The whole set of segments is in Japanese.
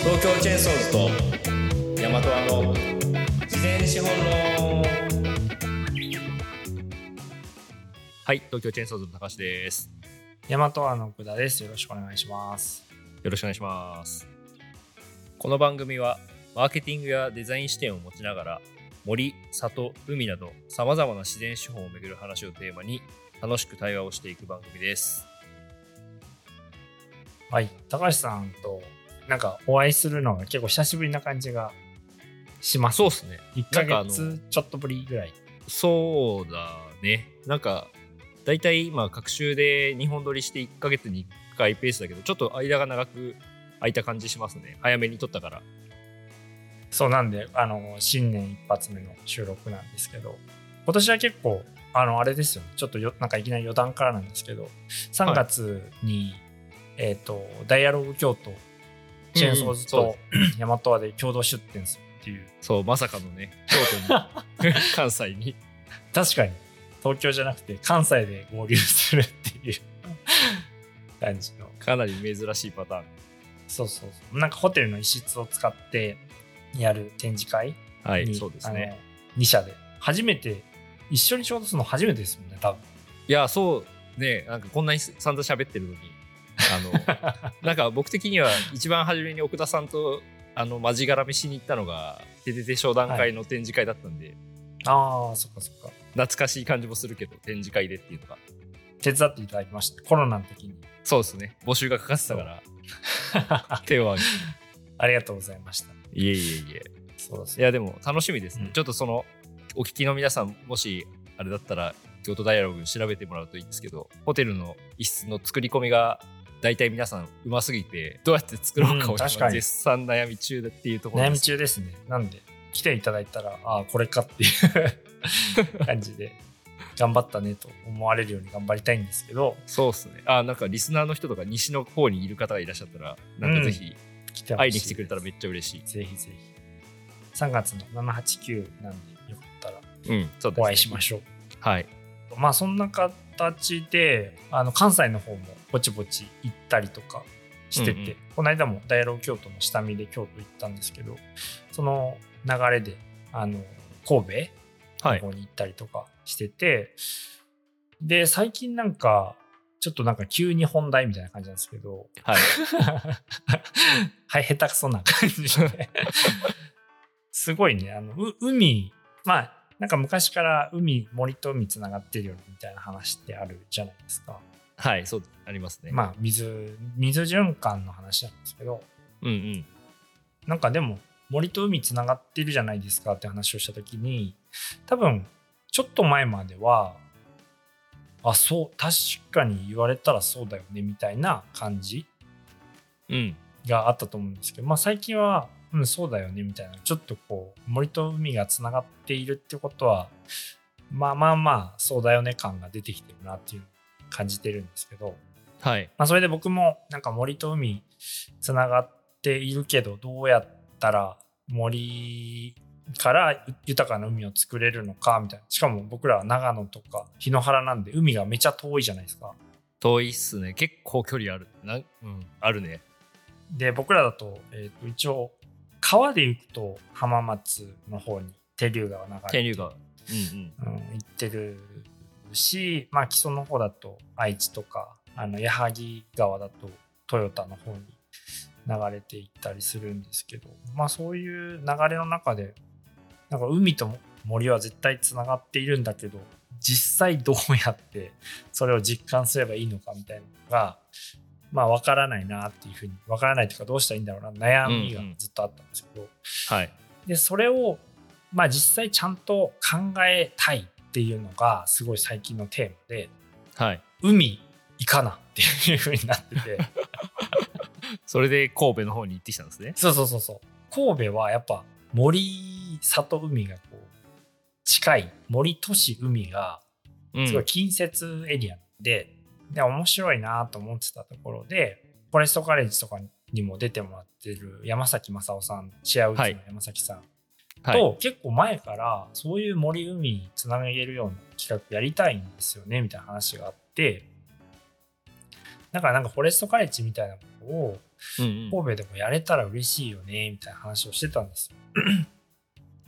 東京チェーンソーズと大和屋の事前資本論はい東京チェーンソーズの高橋です大和アの奥田です。よろしくお願いします。よろしくお願いしますこの番組はマーケティングやデザイン視点を持ちながら森、里、海などさまざまな自然資本をめぐる話をテーマに楽しく対話をしていく番組ですはい。高橋さんとなんかお会いするのが結構久しぶりな感じがします。そうっすね1ヶなんか月ちょっとぶりぐらい。そうだね。なんか、大体今、各週で2本撮りして1ヶ月に1回ペースだけど、ちょっと間が長く空いた感じしますね。早めに撮ったから。そうなんで、あの、新年一発目の収録なんですけど、今年は結構、あの、あれですよね。ちょっとよ、なんかいきなり余談からなんですけど、3月に、えっ、と、ダイアログ京都、チェーンソーズと大和和で共同出店するっていう、そう、まさかのね、京都に、関西に。確かに。東京じゃなくて関西で合流するっていう。感じの。かなり珍しいパターン。そうそうそう。なんかホテルの一室を使ってやる展示会に、はい、そうですね。あの2社で。初めて一緒に仕事するの初めてですもんね多分。いや、そう、ね、なんかこんなに散々喋ってるのに、あの、なんか僕的には一番初めに奥田さんと、あの、まじがらめしに行ったのが、ててて商談会の展示会だったんで、ああそっかそっか懐かしい感じもするけど、展示会でっていうのが。手伝っていただきましたコロナの時にそうですね。募集がかかってたから、手を挙ありがとうございましたげて。いえいえいえ。そうですいや、でも楽しみですね。うんちょっとその、お聞きの皆さん、もし、あれだったら、京都ダイアログ調べてもらうといいんですけど、ホテルの一室の作り込みが、大体皆さんうますぎて、どうやって作ろうかをうん絶賛悩み中だっていうところ悩み。中ですねなんで来ていただいたらああこれかっていう感じで頑張ったねと思われるように頑張りたいんですけどそうですね。あ、なんかリスナーの人とか西の方にいる方がいらっしゃったら、なんかぜひ来てほしい会いに来てくれたらめっちゃ嬉しい。ぜひぜひ3月の789なんでよかったら。お会いしましょうはい。まあそんな形であの関西の方もぼちぼち行ったりとかしてて、うんうんこの間もダイアログ京都の下見で京都行ったんですけどその流れであの神戸はい。の方に行ったりとかしてて、で最近なんかちょっとなんか急に本題みたいな感じなんですけどはい。はい下手くそな感じですごいねあのう海まあなんか昔から海森と海つながってるよねみたいな話ってあるじゃないですか。はい、そう、ありますね。まあ水水循環の話なんですけどうんうん。なんかでも森と海つながってるじゃないですかって話をした時に多分ちょっと前まではあそう確かに言われたらそうだよねみたいな感じうん。があったと思うんですけど、まあ、最近は、うん、そうだよねみたいなちょっとこう森と海がつながっているってことはまあまあまあそうだよね感が出てきてるなっていう感じてるんですけど、はい。まあ、それで僕もなんか森と海つながっているけどどうやったら森から豊かな海を作れるのかみたいなしかも僕らは長野とか檜原なんで海がめちゃ遠いじゃないですか。遠いっすね。結構距離ある。なんうん、あるね。で僕らだと,、えーと一応川で行くと浜松の方に手竜川流れて天竜川。うんうん。うん、行ってるし、まあ、木曽の方だと愛知とかあの矢作川だと豊田の方に流れていったりするんですけど、まあ、そういう流れの中でなんか海と森は絶対つながっているんだけど実際どうやってそれを実感すればいいのかみたいなのがまあ分からないなっていうふうに分からないというかどうしたらいいんだろうな悩みがずっとあったんですけど、はい。でそれをまあ実際ちゃんと考えたいっていうのがすごい最近のテーマではい。海行かなっていう風になってて それで神戸の方に行ってきたんですね。そうそうそうそう神戸はやっぱ森里海がこう近い森都市海がうんすごい近接エリアで、で面白いなと思ってたところでフォレストカレッジとかにも出てもらってる山崎正夫さんシェアウッズの山崎さん、はい。と結構前からそういう森海につなげるような企画やりたいんですよねみたいな話があってだからなんかフォレストカレッジみたいなことを神戸でもやれたら嬉しいよねみたいな話をしてたんですよ。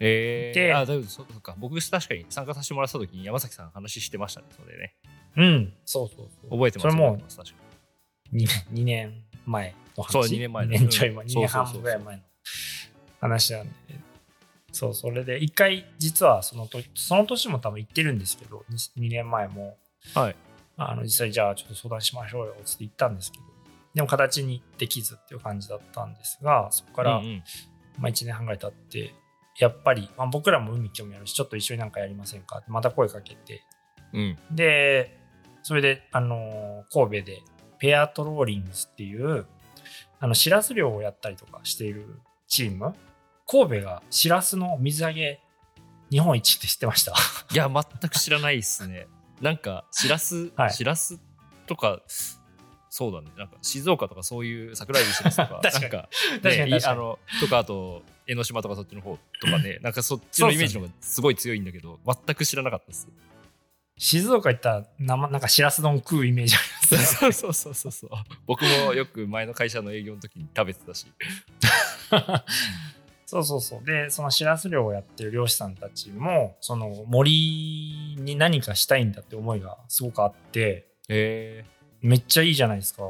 えー、であ、そっか。僕、確かに参加させてもらった時に山崎さん話してましたね、それね。うん、そうそうそう。覚えてますそれも確か 2, 2年前の話。そう二年前2年ちょい前、うん2年半ぐらい前の話なんで。そう、それで一回実はそのとその年も多分行ってるんですけど、2, 年前も、に。はい。あの実際じゃあちょっと相談しましょうよって言ったんですけど、でも形にできずっていう感じだったんですが、そこから、うんうんまあ、1年半ぐらい経って、やっぱり、まあ、僕らも海興味あるし、ちょっと一緒になんかやりませんかってまた声かけて、うん。で、それで、あのー神戸でペアトローリングスっていう、あの、シラス漁をやったりとかしているチーム、神戸がシラスの水揚げ日本一って知ってました？いや、全く知らないっすね。なんか、しらす、はいしらすとか、そうだね。なんか、静岡とかそういう桜エビしらすとか、確かになんか、確かねにあの、とか、あと、江ノ島とかそっちの方とかね、なんかそっちのイメージの方がすごい強いんだけど、全く知らなかったです。静岡行ったら生、なんかシラス丼食うイメージあります。そうそうそうそうそう。僕もよく前の会社の営業の時に食べてたし。そうそうそう。で、そのシラス漁をやってる漁師さんたちも、その森に何かしたいんだって思いがすごくあって、へめっちゃいいじゃないですか。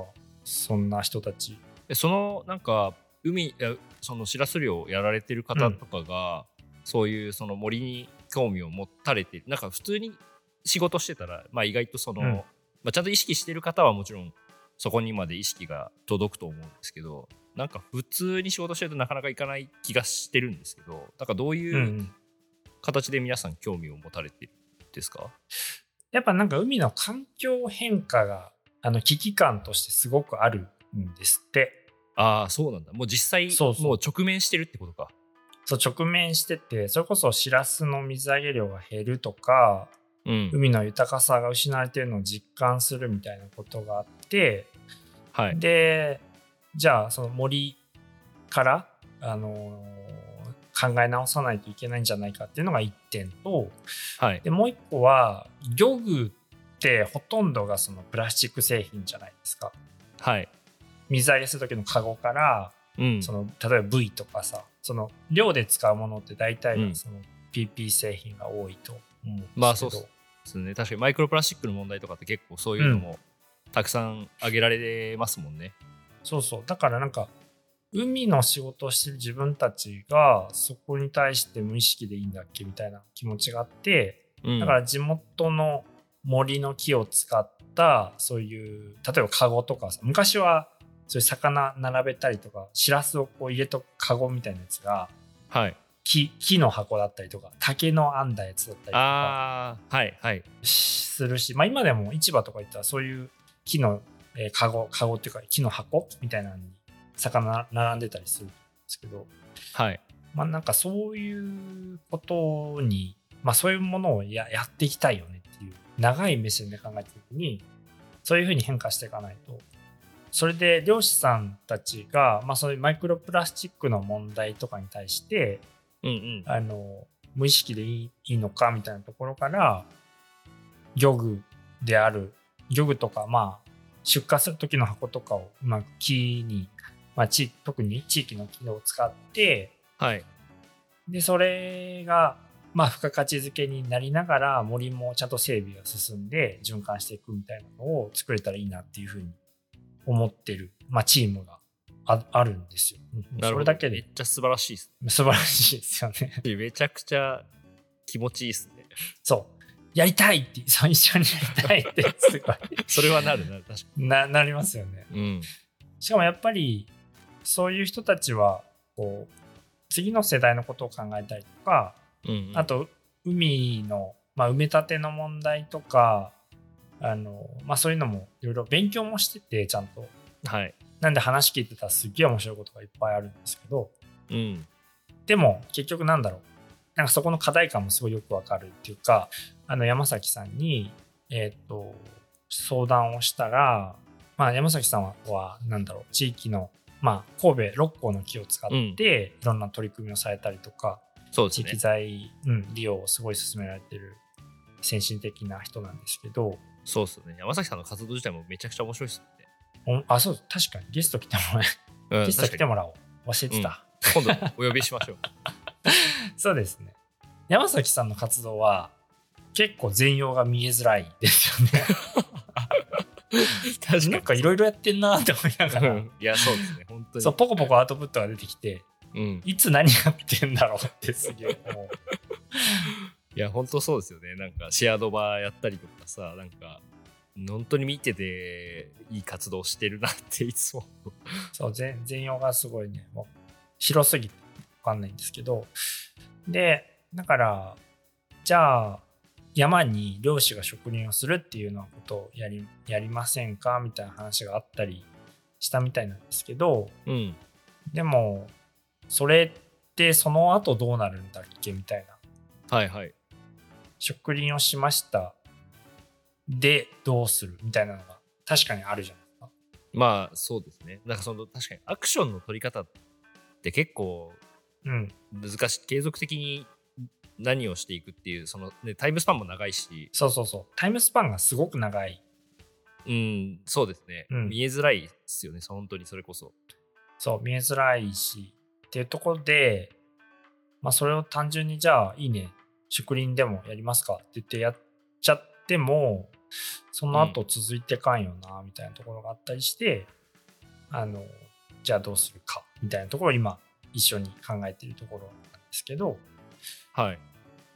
そんな人たち。え。その、なんか、海、そのしらす漁をやられてる方とかが、そういうその森に興味を持たれてる。なんか普通に仕事してたら、まあ意外とその、うんまあ、ちゃんと意識してる方はもちろんそこにまで意識が届くと思うんですけど、なんか普通に仕事してるとなかなかいかない気がしてるんですけど、なんかどうういうん形で皆さん興味を持たれてるんですか、やっぱなんか海の環境変化が、あの危機感としてすごくあるんですって。ああ、そうなんだ。もう実際、もう直面してるってことか。そう直面してて、それこそシラスの水揚げ量が減るとか、うん。海の豊かさが失われてるのを実感するみたいなことがあって、はい。でじゃあその森から、あのー考え直さないといけないんじゃないかっていうのが1点とはい。でもう1個は漁具ってほとんどがそのプラスチック製品じゃないですかはい。水揚げする時のカゴからうん。その例えば V とかさその漁で使うものって大体うんがその PP 製品が多いと思うんですけど、まあそうっすですね。確かにマイクロプラスチックの問題とかって結構そういうのもたくさん挙げられますもんね。そうそう。だからなんか、海の仕事をしてる自分たちが、そこに対して無意識でいいんだっけみたいな気持ちがあって、うん。だから地元の森の木を使った、そういう、例えばカゴとかさ、昔はそういう魚並べたりとか、シラスをこう入れとくカゴみたいなやつが、はい。木木の箱だったりとか、竹の編んだやつだったりとかはい、はい。するし、まあ今でも市場とか行ったらそういう木の、えー、カゴ、カゴっていうか木の箱みたいなのに魚並んでたりするんですけど、はい。まあなんかそういうことに、まあそういうものをややっていきたいよねっていう長い目線で考えた時に、そういうふうに変化していかないと。それで漁師さんたちが、まあそういうマイクロプラスチックの問題とかに対して、うんうん。あの無意識でいいのかみたいなところから漁具である漁具とかまあ出荷する時の箱とかをうまく木に、まあ、地特に地域の機能を使ってはい。でそれがまあ付加価値付けになりながら森もちゃんと整備が進んで循環していくみたいなのを作れたらいいなっていうふうに思ってる、まあ、チームがああるんですよ。うんなるほど。それだけでめっちゃ素晴らしいです。素晴らしいですよね。めちゃくちゃ気持ちいいですね。そう。やりたいって、そう一緒にやりたいって、すごいそれはなるなる、確かな、なりますよね。に。うん。しかもやっぱり、そういう人たちは、こう、次の世代のことを考えたりとか、うん、うん。あと、海の、まあ、埋め立ての問題とか、あの、まあ、そういうのもいろいろ勉強もしてて、ちゃんと。はい。なんで話聞いてたらすっげえ面白いことがいっぱいあるんですけど、うん。でも結局なんだろうなんかそこの課題感もすごいよくわかるっていうかあの山崎さんに、えっと相談をしたら、まあ、山崎さんははなんだろう地域の、まあ、神戸六甲の木を使っていろんな取り組みをされたりとか、うですね。財、うん、利用をすごい進められてる先進的な人なんですけどそうですね。山崎さんの活動自体もめちゃくちゃ面白いですね。おあそう確かに。ゲスト来てもらえうん喫茶来てもらおう。忘れてた、今度お呼びしましょう。そうですね。山崎さんの活動は結構全容が見えづらいですよね。確なんかいろいろやってんなって思いながら、いや、そうですね、本当に。そうポコポコアウトプットが出てきてうん。いつ何やってんだろうってすげえ思う。いや、本当そうですよね。なんか、シェアドバーやったりとかさ、なんか、本当に見てていい活動してるなっていつも。そう全全容がすごいねもう広すぎて分かんないんですけどでだからじゃあ山に漁師が植林をするっていうようなことをやりやりませんかみたいな話があったりしたみたいなんですけどうん。でもそれってその後どうなるんだっけみたいなはいはい。植林をしましたでどうする？みたいなのが確かにあるじゃないですか。まあ、そうですね。なんかその、確かにアクションの取り方って結構うん、難しい。継続的に何をしていくっていう、その、ね、タイムスパンも長いし、そうそうそうタイムスパンがすごく長いうん、そうですね。うん見えづらいですよね、本当にそれこそ。そう見えづらいしっていうところで、まあ、それを単純にじゃあいいね植林でもやりますかって言ってやっちゃってもその後続いてかんよなみたいなところがあったりして、あのじゃあどうするかみたいなところを今一緒に考えているところなんですけど、はい。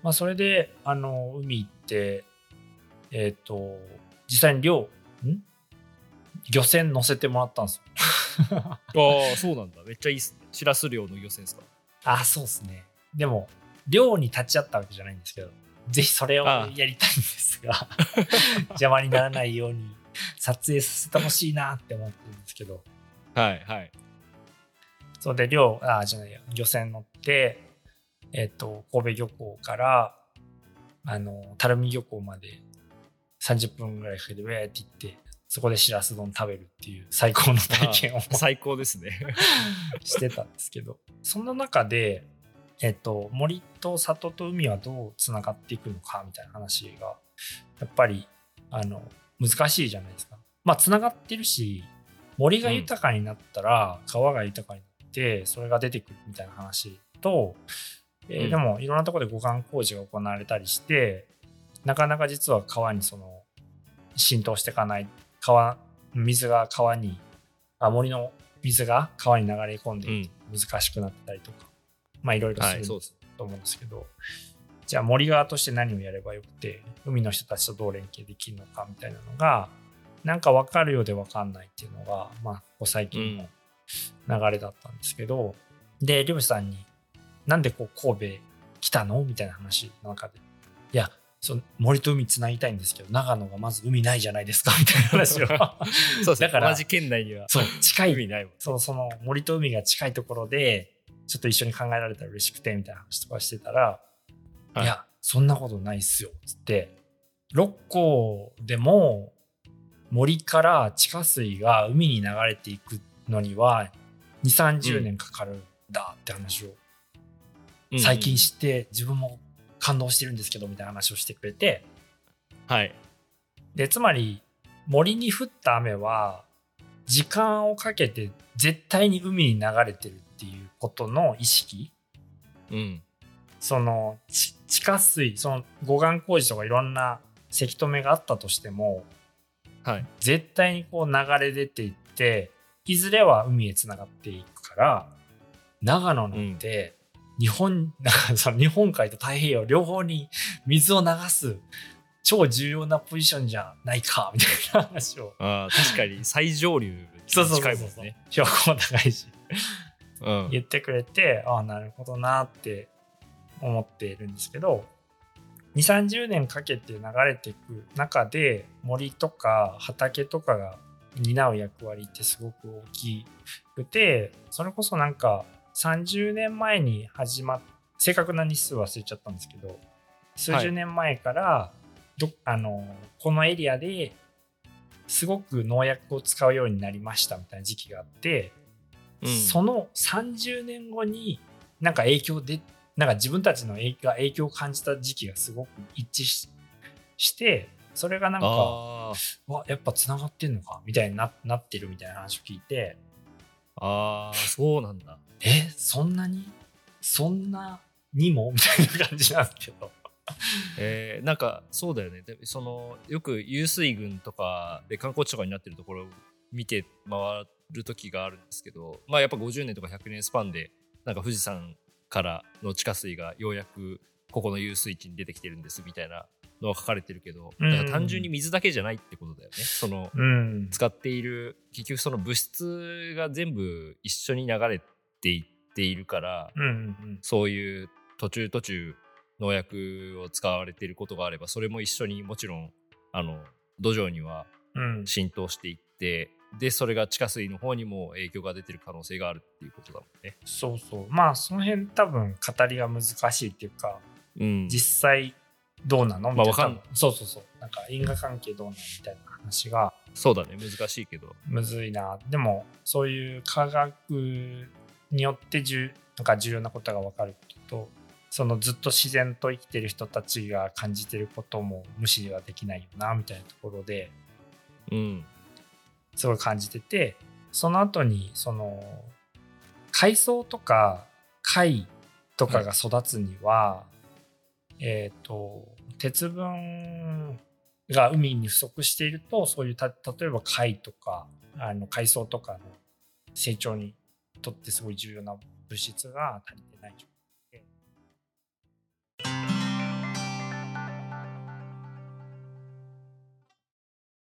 まあ、それであの海行ってえっ、と実際に漁ん？漁船乗せてもらったんですよ。ああ、そうなんだ。めっちゃいいっすね。しらす漁の漁船ですか？あ、そうですね。でも、漁に立ち会ったわけじゃないんですけど、ぜひそれをやりたいんですが、邪魔にならないように撮影させてほしいなって思ってるんですけど、はいはい。そうで、漁、あ、じゃないや、漁船乗って、えっ、と、神戸漁港から、あの、垂水漁港まで30分ぐらいかけて、ウェーって行って、そこでしらす丼食べるっていう最高の体験を最高ですね。してたんですけどそんな中で、えっと、森と里と海はどうつながっていくのかみたいな話がやっぱりあの難しいじゃないですか。まあつながってるし森が豊かになったら川が豊かになってそれが出てくるみたいな話と、えーうん。でもいろんなところで護岸工事が行われたりしてなかなか実は川にその浸透していかない川水が川にあ森の水が川に流れ込んで難しくなったりとか、まあいろいろする。と思うんですけど、じゃあ森側として何をやればよくて海の人たちとどう連携できるのかみたいなのがなんか分かるようで分かんないっていうのが、まあ、ここ最近の流れだったんですけど、で漁師さんに「なんでこう神戸来たの?」みたいな話の中で「いやその森と海つなぎたいんですけど長野がまず海ないじゃないですか」みたいな話を そうですね。だから同じ県内にはそう近い海ないもん。そうその森と海が近いところでちょっと一緒に考えられたら嬉しくてみたいな話とかしてたら「はいい、やそんなことないっすよ」つって六甲でも森から地下水が海に流れていくのには2 3 0年かかるんだって話をうん最近知って自分も感動してるんですけどみたいな話をしてくれてはい。でつまり森に降った雨は時間をかけて絶対に海に流れてるっていうことの意識うん。そのち地下水その護岸工事とかいろんなせき止めがあったとしてもはい。絶対にこう流れ出ていっていずれは海へつながっていくから長野なんて日本、その日本海と太平洋両方に 水を流す超重要なポジションじゃないかみたいな話をああ、確かに最上流近いもんね。標高も高いしうん。言ってくれてああなるほどなって思っているんですけど2 3 0年かけて流れていく中で森とか畑とかが担う役割ってすごく大きくてそれこそなんか30年前に始まっ正確な日数忘れちゃったんですけど数十年前からど、あのこのエリアですごく農薬を使うようになりましたみたいな時期があって、うん。その30年後になんか影響でなんか自分たちの影響影響を感じた時期がすごく一致ししてそれがなんかあわやっぱつながってんのかみたいにななってるみたいな話を聞いて。ああそうなんだ。えそんなに？そんなにも？みたいな感じなんですけど。えーなんかそうだよね。でそのよく湧水群とかで観光地とかになってるところを見て回る時があるんですけどまあやっぱ50年とか100年スパンでなんか富士山からの地下水がようやくここの遊水地に出てきてるんですみたいなのは書かれてるけどうん。だから単純に水だけじゃないってことだよね。そのうん。使っている結局その物質が全部一緒に流れていっているからそういう途中途中農薬を使われていることがあればそれも一緒にもちろんあの土壌にはうん。浸透していってでそれが地下水の方にも影響が出てる可能性があるっていうことだもんね。そうそう。まあその辺多分語りが難しいっていうかうん、実際どうなの？みたいな、まあわかんそうそうそう。なんか因果関係どうなのみたいな話がそうだね。難しいけど。むずいな。でもそういう科学によってじゅなんか重要なことが分かることとそのずっと自然と生きてる人たちが感じてることも無視はできないよなみたいなところでうんすごい感じててその後にその海藻とか貝とかが育つには、えっ、と鉄分が海に不足しているとそういうた例えば貝とかあの海藻とかの成長にとってすごい重要な物質が足りてない状